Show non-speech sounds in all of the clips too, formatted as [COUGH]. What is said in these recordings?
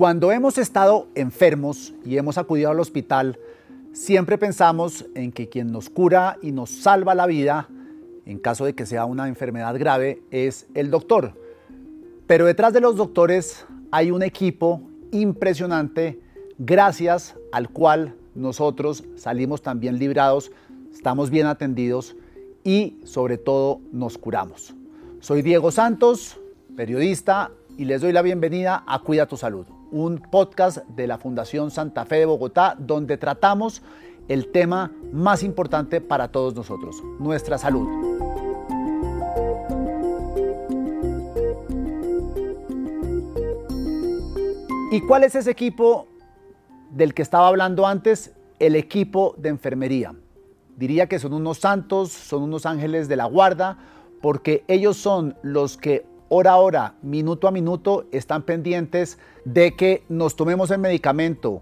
Cuando hemos estado enfermos y hemos acudido al hospital, siempre pensamos en que quien nos cura y nos salva la vida, en caso de que sea una enfermedad grave, es el doctor. Pero detrás de los doctores hay un equipo impresionante gracias al cual nosotros salimos también librados, estamos bien atendidos y sobre todo nos curamos. Soy Diego Santos, periodista, y les doy la bienvenida a Cuida tu Salud un podcast de la Fundación Santa Fe de Bogotá donde tratamos el tema más importante para todos nosotros, nuestra salud. ¿Y cuál es ese equipo del que estaba hablando antes? El equipo de enfermería. Diría que son unos santos, son unos ángeles de la guarda, porque ellos son los que hora a hora, minuto a minuto, están pendientes de que nos tomemos el medicamento,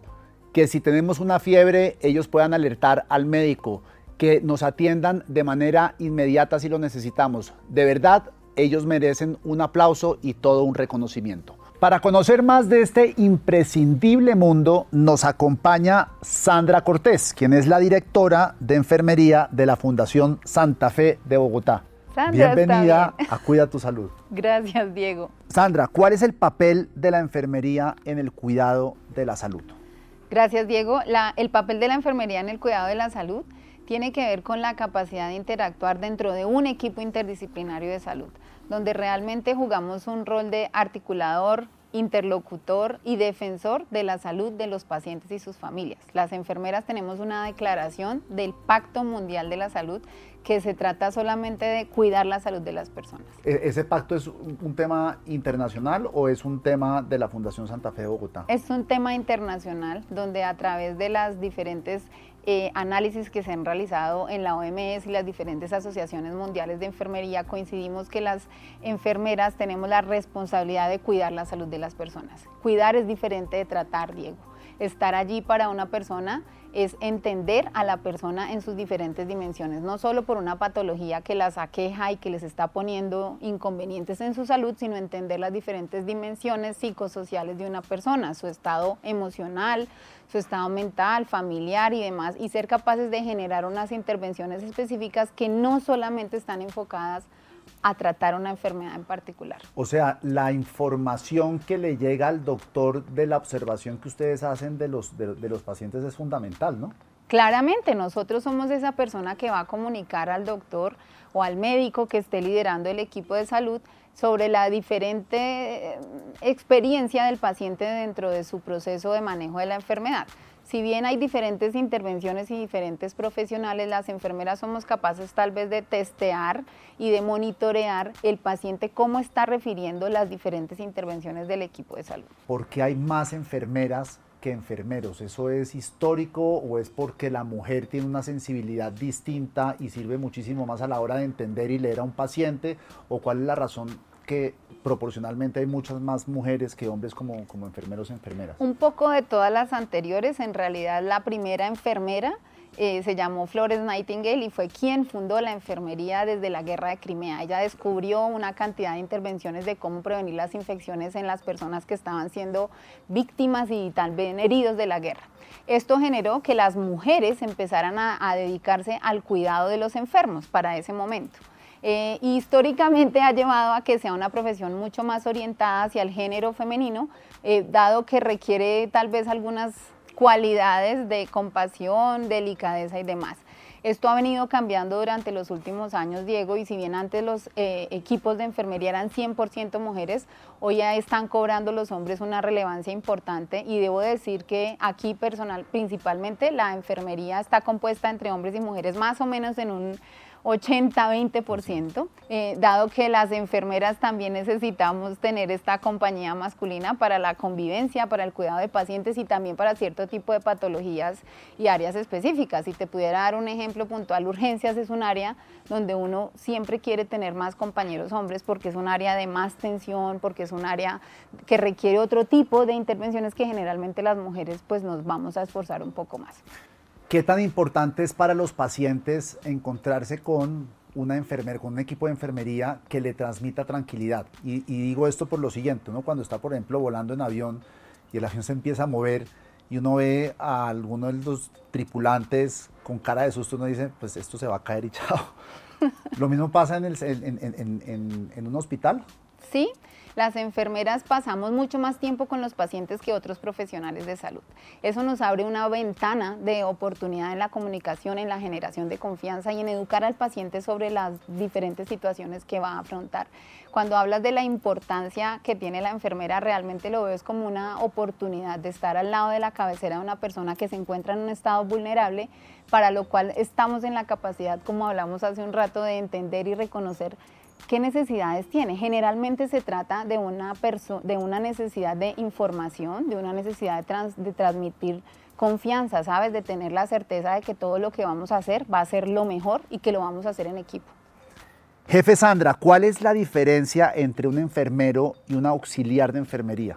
que si tenemos una fiebre ellos puedan alertar al médico, que nos atiendan de manera inmediata si lo necesitamos. De verdad, ellos merecen un aplauso y todo un reconocimiento. Para conocer más de este imprescindible mundo, nos acompaña Sandra Cortés, quien es la directora de enfermería de la Fundación Santa Fe de Bogotá. Bienvenida a Cuida tu Salud. [LAUGHS] Gracias, Diego. Sandra, ¿cuál es el papel de la enfermería en el cuidado de la salud? Gracias, Diego. el papel de la enfermería en el cuidado de la salud tiene que ver con la capacidad de interactuar dentro de un equipo interdisciplinario de salud, donde realmente jugamos un rol de articulador, interlocutor y defensor de la salud de los pacientes y sus familias. Las enfermeras tenemos una declaración del Pacto Mundial de la Salud que se trata solamente de cuidar la salud de las personas. ¿E-, ¿Ese pacto es un tema internacional o es un tema de la Fundación Santa Fe de Bogotá? Es un tema internacional donde a través de las diferentes eh, análisis que se han realizado en la OMS y las diferentes asociaciones mundiales de enfermería, coincidimos que las enfermeras tenemos la responsabilidad de cuidar la salud de las personas. Cuidar es diferente de tratar, Diego. Estar allí para una persona es entender a la persona en sus diferentes dimensiones, no solo por una patología que las aqueja y que les está poniendo inconvenientes en su salud, sino entender las diferentes dimensiones psicosociales de una persona, su estado emocional, su estado mental, familiar y demás, y ser capaces de generar unas intervenciones específicas que no solamente están enfocadas a tratar una enfermedad en particular. O sea, la información que le llega al doctor de la observación que ustedes hacen de los, de, los pacientes es fundamental, ¿no? Claramente, nosotros somos esa persona que va a comunicar al doctor o al médico que esté liderando el equipo de salud sobre la diferente eh, experiencia del paciente dentro de su proceso de manejo de la enfermedad si bien hay diferentes intervenciones y diferentes profesionales, las enfermeras somos capaces tal vez de testear y de monitorear el paciente cómo está refiriendo las diferentes intervenciones del equipo de salud. ¿Por qué hay más enfermeras que enfermeros? ¿Eso es histórico o es porque la mujer tiene una sensibilidad distinta y sirve muchísimo más a la hora de entender y leer a un paciente? ¿O cuál es la razón que proporcionalmente hay muchas más mujeres que hombres como, como enfermeros y enfermeras. Un poco de todas las anteriores, en realidad la primera enfermera eh, se llamó Flores Nightingale y fue quien fundó la enfermería desde la guerra de Crimea. Ella descubrió una cantidad de intervenciones de cómo prevenir las infecciones en las personas que estaban siendo víctimas y también heridos de la guerra. Esto generó que las mujeres empezaran a dedicarse al cuidado de los enfermos para ese momento. Eh, históricamente ha llevado a que sea una profesión mucho más orientada hacia el género femenino, eh, dado que requiere tal vez algunas cualidades de compasión, delicadeza y demás. Esto ha venido cambiando durante los últimos años, Diego, y si bien antes los eh, equipos de enfermería eran 100% mujeres, hoy ya están cobrando los hombres una relevancia importante y debo decir que aquí personal, principalmente la enfermería está compuesta entre hombres y mujeres más o menos en un 80-20%, eh, dado que las enfermeras también necesitamos tener esta compañía masculina para la convivencia, para el cuidado de pacientes y también para cierto tipo de patologías y áreas específicas. Si te pudiera dar un ejemplo puntual, urgencias es un área donde uno siempre quiere tener más compañeros hombres porque es un área de más tensión, porque es un área que requiere otro tipo de intervenciones que generalmente las mujeres pues nos vamos a esforzar un poco más. ¿Qué tan importante es para los pacientes encontrarse con una enfermera, con un equipo de enfermería que le transmita tranquilidad? Y, digo esto por lo siguiente, uno cuando está, por ejemplo, volando en avión y el avión se empieza a mover y uno ve a alguno de los tripulantes con cara de susto, uno dice, pues esto se va a caer y [LAUGHS] chao. Lo mismo pasa en, el, en, un hospital. Sí, las enfermeras pasamos mucho más tiempo con los pacientes que otros profesionales de salud. Eso nos abre una ventana de oportunidad en la comunicación, en la generación de confianza y en educar al paciente sobre las diferentes situaciones que va a afrontar. Cuando hablas de la importancia que tiene la enfermera, realmente lo veo es como una oportunidad de estar al lado de la cabecera de una persona que se encuentra en un estado vulnerable, para lo cual estamos en la capacidad, como hablamos hace un rato, de entender y reconocer ¿Qué necesidades tiene? Generalmente se trata de una, de una necesidad de información, de una necesidad de, de transmitir confianza, ¿sabes? De tener la certeza de que todo lo que vamos a hacer va a ser lo mejor y que lo vamos a hacer en equipo. Jefe Sandra, ¿cuál es la diferencia entre un enfermero y un auxiliar de enfermería?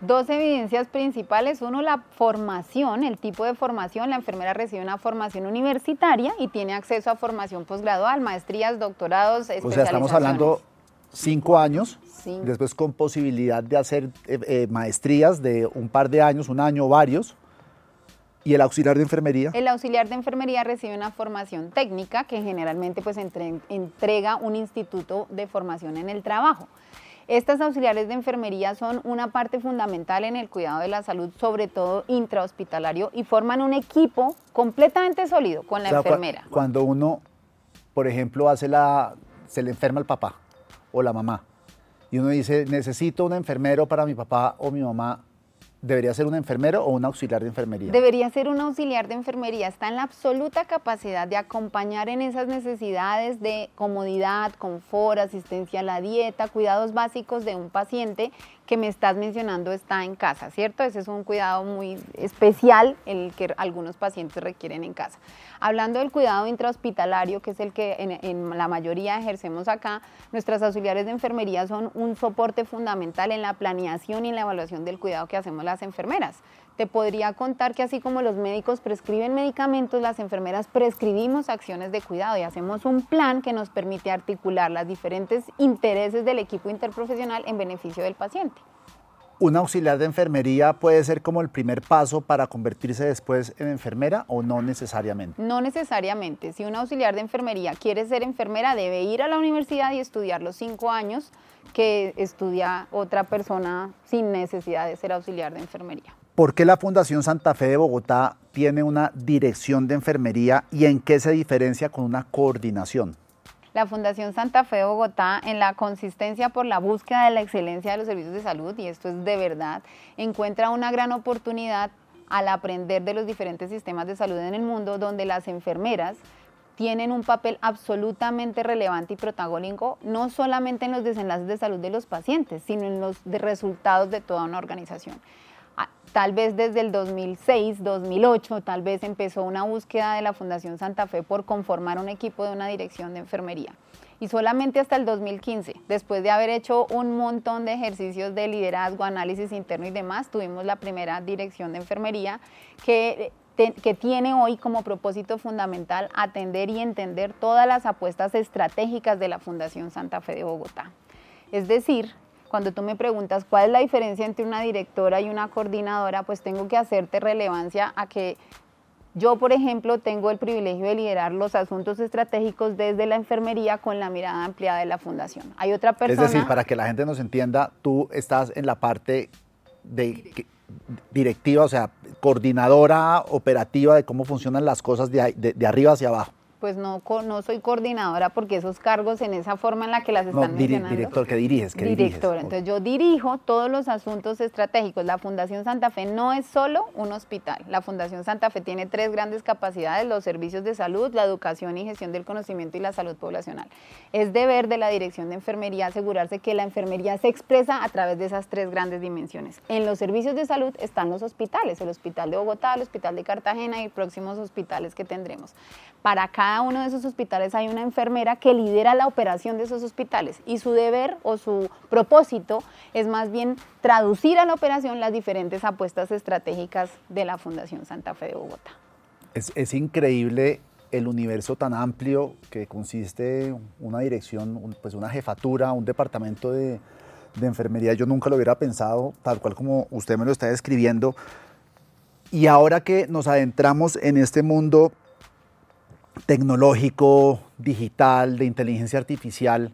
Dos evidencias principales. Uno, la formación, el tipo de formación. La enfermera recibe una formación universitaria y tiene acceso a formación posgradual, maestrías, doctorados, O sea, estamos hablando cinco años, después con posibilidad de hacer eh, eh, maestrías de un par de años, un año o varios. ¿Y el auxiliar de enfermería? El auxiliar de enfermería recibe una formación técnica que generalmente pues entrega un instituto de formación en el trabajo. Estas auxiliares de enfermería son una parte fundamental en el cuidado de la salud, sobre todo intrahospitalario, y forman un equipo completamente sólido con la enfermera. Cuando uno, por ejemplo, hace la, se le enferma el papá o la mamá, y uno dice, necesito un enfermero para mi papá o mi mamá, ¿Debería ser un enfermero o un auxiliar de enfermería? Debería ser un auxiliar de enfermería. Está en la absoluta capacidad de acompañar en esas necesidades de comodidad, confort, asistencia a la dieta, cuidados básicos de un paciente que me estás mencionando está en casa, ¿cierto? Ese es un cuidado muy especial el que algunos pacientes requieren en casa. Hablando del cuidado intrahospitalario, que es el que en, la mayoría ejercemos acá, nuestras auxiliares de enfermería son un soporte fundamental en la planeación y en la evaluación del cuidado que hacemos las enfermeras. Te podría contar que así como los médicos prescriben medicamentos, las enfermeras prescribimos acciones de cuidado y hacemos un plan que nos permite articular los diferentes intereses del equipo interprofesional en beneficio del paciente. ¿Un auxiliar de enfermería puede ser como el primer paso para convertirse después en enfermera o no necesariamente? No necesariamente. Si un auxiliar de enfermería quiere ser enfermera, debe ir a la universidad y estudiar los cinco años que estudia otra persona sin necesidad de ser auxiliar de enfermería. ¿Por qué la Fundación Santa Fe de Bogotá tiene una dirección de enfermería y en qué se diferencia con una coordinación? La Fundación Santa Fe de Bogotá, en la consistencia por la búsqueda de la excelencia de los servicios de salud, y esto es de verdad, encuentra una gran oportunidad al aprender de los diferentes sistemas de salud en el mundo, donde las enfermeras tienen un papel absolutamente relevante y protagónico, no solamente en los desenlaces de salud de los pacientes, sino en los resultados de toda una organización tal vez desde el 2006, 2008, tal vez empezó una búsqueda de la Fundación Santa Fe por conformar un equipo de una dirección de enfermería. Y solamente hasta el 2015, después de haber hecho un montón de ejercicios de liderazgo, análisis interno y demás, tuvimos la primera dirección de enfermería que, que tiene hoy como propósito fundamental atender y entender todas las apuestas estratégicas de la Fundación Santa Fe de Bogotá. Es decir, cuando tú me preguntas cuál es la diferencia entre una directora y una coordinadora, pues tengo que hacerte relevancia a que yo, por ejemplo, tengo el privilegio de liderar los asuntos estratégicos desde la enfermería con la mirada ampliada de la fundación. Hay otra persona... Es decir, para que la gente nos entienda, tú estás en la parte de directiva, o sea, coordinadora operativa de cómo funcionan las cosas de arriba hacia abajo pues no, no soy coordinadora porque esos cargos en esa forma en la que las están no, mencionando. Director, que diriges? Que director, entonces yo dirijo todos los asuntos estratégicos. La Fundación Santa Fe no es solo un hospital. La Fundación Santa Fe tiene tres grandes capacidades, los servicios de salud, la educación y gestión del conocimiento y la salud poblacional. Es deber de la Dirección de Enfermería asegurarse que la enfermería se expresa a través de esas tres grandes dimensiones. En los servicios de salud están los hospitales, el Hospital de Bogotá, el Hospital de Cartagena y próximos hospitales que tendremos. Para cada uno de esos hospitales hay una enfermera que lidera la operación de esos hospitales y su deber o su propósito es más bien traducir a la operación las diferentes apuestas estratégicas de la Fundación Santa Fe de Bogotá. Es, increíble el universo tan amplio que consiste una dirección, pues una jefatura, un departamento de, de enfermería. Yo nunca lo hubiera pensado, tal cual como usted me lo está describiendo. Y ahora que nos adentramos en este mundo tecnológico, digital, de inteligencia artificial,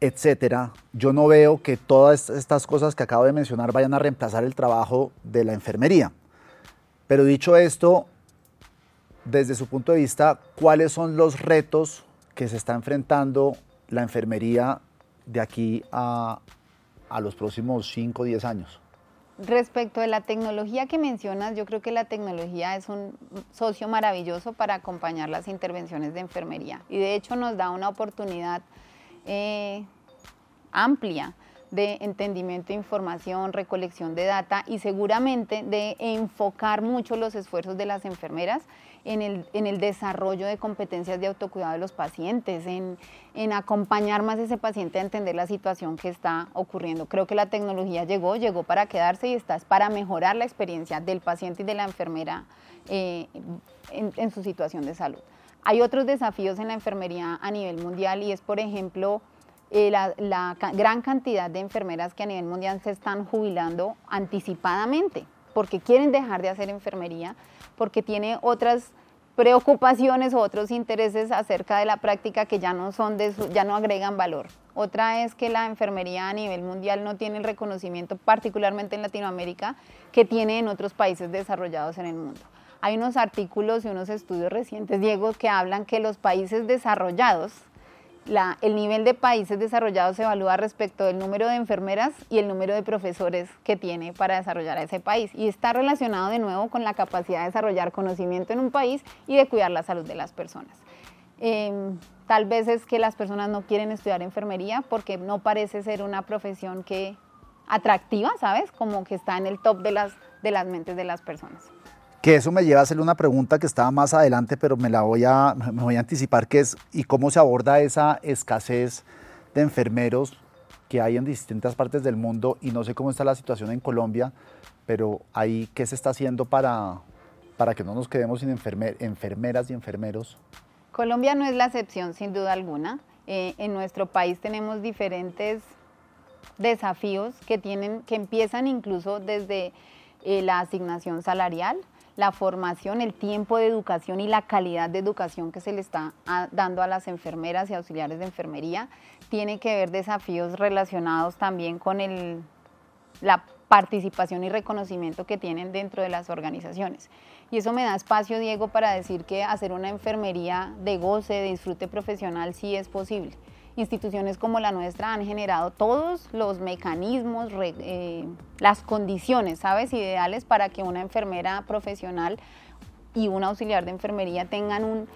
etcétera, yo no veo que todas estas cosas que acabo de mencionar vayan a reemplazar el trabajo de la enfermería. Pero dicho esto, desde su punto de vista, ¿cuáles son los retos que se está enfrentando la enfermería de aquí a, a los próximos 5 o 10 años? Respecto de la tecnología que mencionas, yo creo que la tecnología es un socio maravilloso para acompañar las intervenciones de enfermería. Y de hecho nos da una oportunidad eh, amplia de entendimiento de información, recolección de data y seguramente de enfocar mucho los esfuerzos de las enfermeras en el, en el desarrollo de competencias de autocuidado de los pacientes, en, en, acompañar más a ese paciente a entender la situación que está ocurriendo. Creo que la tecnología llegó, llegó para quedarse y está para mejorar la experiencia del paciente y de la enfermera eh, en, en su situación de salud. Hay otros desafíos en la enfermería a nivel mundial y es, por ejemplo, eh, la, la, gran cantidad de enfermeras que a nivel mundial se están jubilando anticipadamente porque quieren dejar de hacer enfermería, porque tiene otras preocupaciones o otros intereses acerca de la práctica que ya no son de ya no agregan valor. Otra es que la enfermería a nivel mundial no tiene el reconocimiento, particularmente en Latinoamérica, que tiene en otros países desarrollados en el mundo. Hay unos artículos y unos estudios recientes, Diego, que hablan que los países desarrollados el nivel de países desarrollados se evalúa respecto del número de enfermeras y el número de profesores que tiene para desarrollar a ese país. Y está relacionado de nuevo con la capacidad de desarrollar conocimiento en un país y de cuidar la salud de las personas. Em, tal vez es que las personas no quieren estudiar enfermería porque no parece ser una profesión que atractiva, ¿sabes? Como que está en el top de las, de las mentes de las personas que eso me lleva a hacerle una pregunta que estaba más adelante, pero me la voy a, me voy a anticipar, que es, ¿y cómo se aborda esa escasez de enfermeros que hay en distintas partes del mundo? Y no sé cómo está la situación en Colombia, pero ahí, ¿qué se está haciendo para, para que no nos quedemos sin enfermeras y enfermeros? Colombia no es la excepción, sin duda alguna. Eh, en nuestro país tenemos diferentes desafíos que, tienen, que empiezan incluso desde eh, la asignación salarial, la formación, el tiempo de educación y la calidad de educación que se le está dando a las enfermeras y auxiliares de enfermería. Tiene que ver desafíos relacionados también con el, la participación y reconocimiento que tienen dentro de las organizaciones. Y eso me da espacio, Diego, para decir que hacer una enfermería de goce, de disfrute profesional, sí es posible instituciones como la nuestra han generado todos los mecanismos, eh, las condiciones, ¿sabes?, ideales para que una enfermera profesional y un auxiliar de enfermería tengan un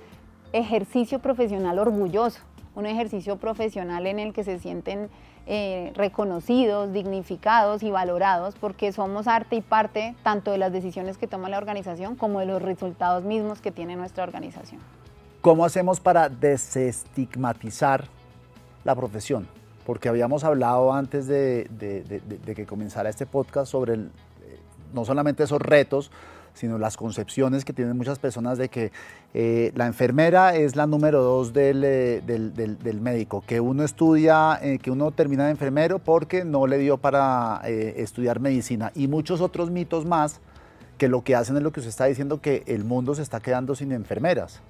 ejercicio profesional orgulloso, un ejercicio profesional en el que se sienten eh, reconocidos, dignificados y valorados porque somos arte y parte tanto de las decisiones que toma la organización como de los resultados mismos que tiene nuestra organización. ¿Cómo hacemos para desestigmatizar la profesión, porque habíamos hablado antes de, que comenzara este podcast sobre eh, no solamente esos retos, sino las concepciones que tienen muchas personas de que eh, la enfermera es la número dos del, eh, médico, que uno estudia, que uno termina de enfermero porque no le dio para estudiar medicina y muchos otros mitos más que lo que hacen es lo que usted está diciendo, que el mundo se está quedando sin enfermeras.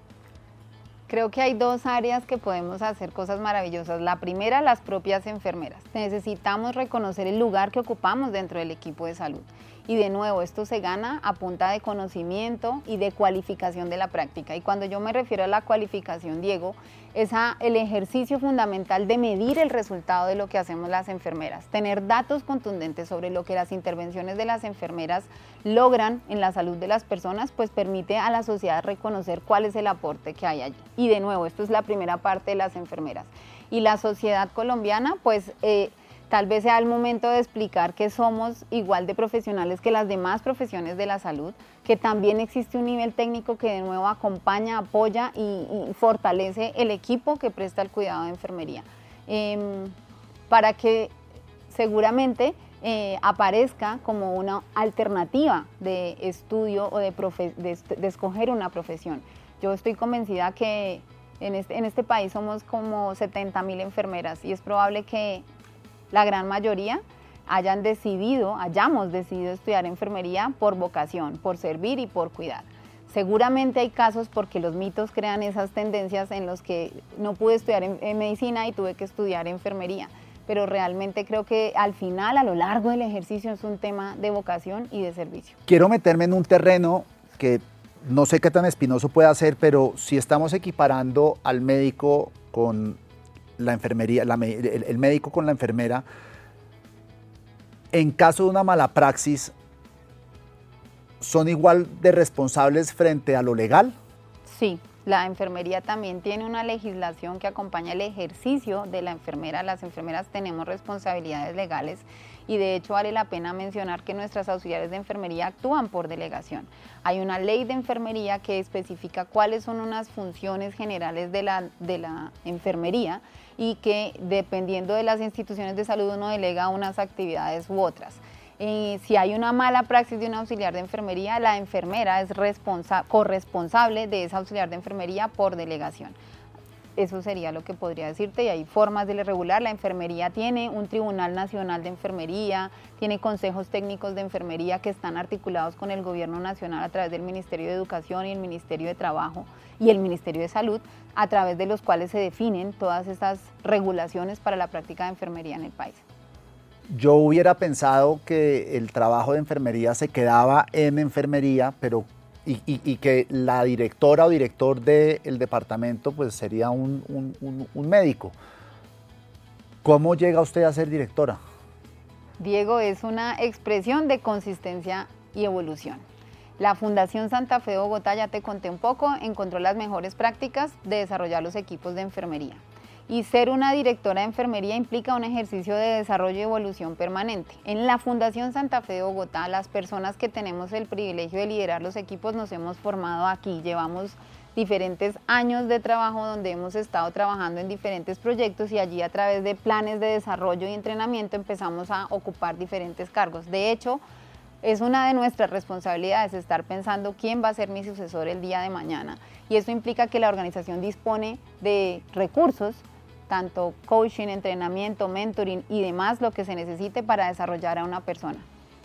Creo que hay dos áreas que podemos hacer cosas maravillosas. La primera, las propias enfermeras. Necesitamos reconocer el lugar que ocupamos dentro del equipo de salud. Y de nuevo, esto se gana a punta de conocimiento y de cualificación de la práctica. Y cuando yo me refiero a la cualificación, Diego, es a el ejercicio fundamental de medir el resultado de lo que hacemos las enfermeras, tener datos contundentes sobre lo que las intervenciones de las enfermeras logran en la salud de las personas, pues permite a la sociedad reconocer cuál es el aporte que hay allí. Y de nuevo, esto es la primera parte de las enfermeras. Y la sociedad colombiana, pues... Eh, tal vez sea el momento de explicar que somos igual de profesionales que las demás profesiones de la salud, que también existe un nivel técnico que de nuevo acompaña, apoya y, fortalece el equipo que presta el cuidado de enfermería. Em, para que seguramente eh, aparezca como una alternativa de estudio o de, escoger una profesión. Yo estoy convencida que en este, en este país somos como 70 mil enfermeras y es probable que la gran mayoría hayan decidido, hayamos decidido estudiar enfermería por vocación, por servir y por cuidar. Seguramente hay casos porque los mitos crean esas tendencias en los que no pude estudiar en, medicina y tuve que estudiar enfermería. Pero realmente creo que al final, a lo largo del ejercicio, es un tema de vocación y de servicio. Quiero meterme en un terreno que no sé qué tan espinoso puede ser, pero si estamos equiparando al médico con la enfermería, el médico con la enfermera, en caso de una mala praxis, ¿son igual de responsables frente a lo legal? Sí, la enfermería también tiene una legislación que acompaña el ejercicio de la enfermera. Las enfermeras tenemos responsabilidades legales y de hecho vale la pena mencionar que nuestras auxiliares de enfermería actúan por delegación. Hay una ley de enfermería que especifica cuáles son unas funciones generales de la, de la enfermería y que dependiendo de las instituciones de salud uno delega unas actividades u otras. Eh, si hay una mala praxis de un auxiliar de enfermería, la enfermera es corresponsable de esa auxiliar de enfermería por delegación. Eso sería lo que podría decirte y hay formas de regular. La enfermería tiene un Tribunal Nacional de Enfermería, tiene consejos técnicos de enfermería que están articulados con el Gobierno Nacional a través del Ministerio de Educación y el Ministerio de Trabajo y el Ministerio de Salud, a través de los cuales se definen todas estas regulaciones para la práctica de enfermería en el país. Yo hubiera pensado que el trabajo de enfermería se quedaba en enfermería, pero y, que la directora o director del departamento pues sería un, un médico. ¿Cómo llega usted a ser directora? Diego, es una expresión de consistencia y evolución. La Fundación Santa Fe de Bogotá, ya te conté un poco, encontró las mejores prácticas de desarrollar los equipos de enfermería y ser una directora de enfermería implica un ejercicio de desarrollo y evolución permanente. En la Fundación Santa Fe de Bogotá, las personas que tenemos el privilegio de liderar los equipos nos hemos formado aquí, llevamos diferentes años de trabajo donde hemos estado trabajando en diferentes proyectos y allí a través de planes de desarrollo y entrenamiento empezamos a ocupar diferentes cargos. De hecho, es una de nuestras responsabilidades estar pensando quién va a ser mi sucesor el día de mañana. Y eso implica que la organización dispone de recursos tanto coaching, entrenamiento, mentoring y demás lo que se necesite para desarrollar a una persona.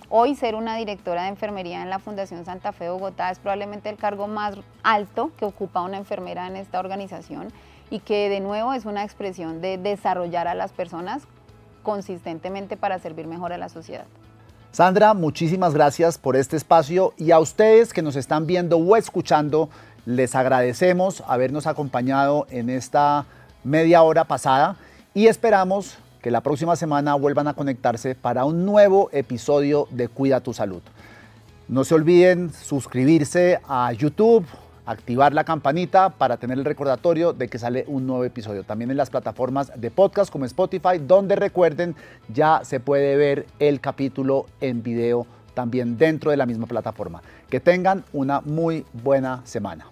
Hoy ser una directora de enfermería en la Fundación Santa Fe Bogotá es probablemente el cargo más alto que ocupa una enfermera en esta organización y que de nuevo es una expresión de desarrollar a las personas consistentemente para servir mejor a la sociedad. Sandra, muchísimas gracias por este espacio y a ustedes que nos están viendo o escuchando, les agradecemos habernos acompañado en esta media hora pasada y esperamos que la próxima semana vuelvan a conectarse para un nuevo episodio de Cuida tu Salud. No se olviden suscribirse a YouTube, activar la campanita para tener el recordatorio de que sale un nuevo episodio. También en las plataformas de podcast como Spotify, donde recuerden ya se puede ver el capítulo en video también dentro de la misma plataforma. Que tengan una muy buena semana.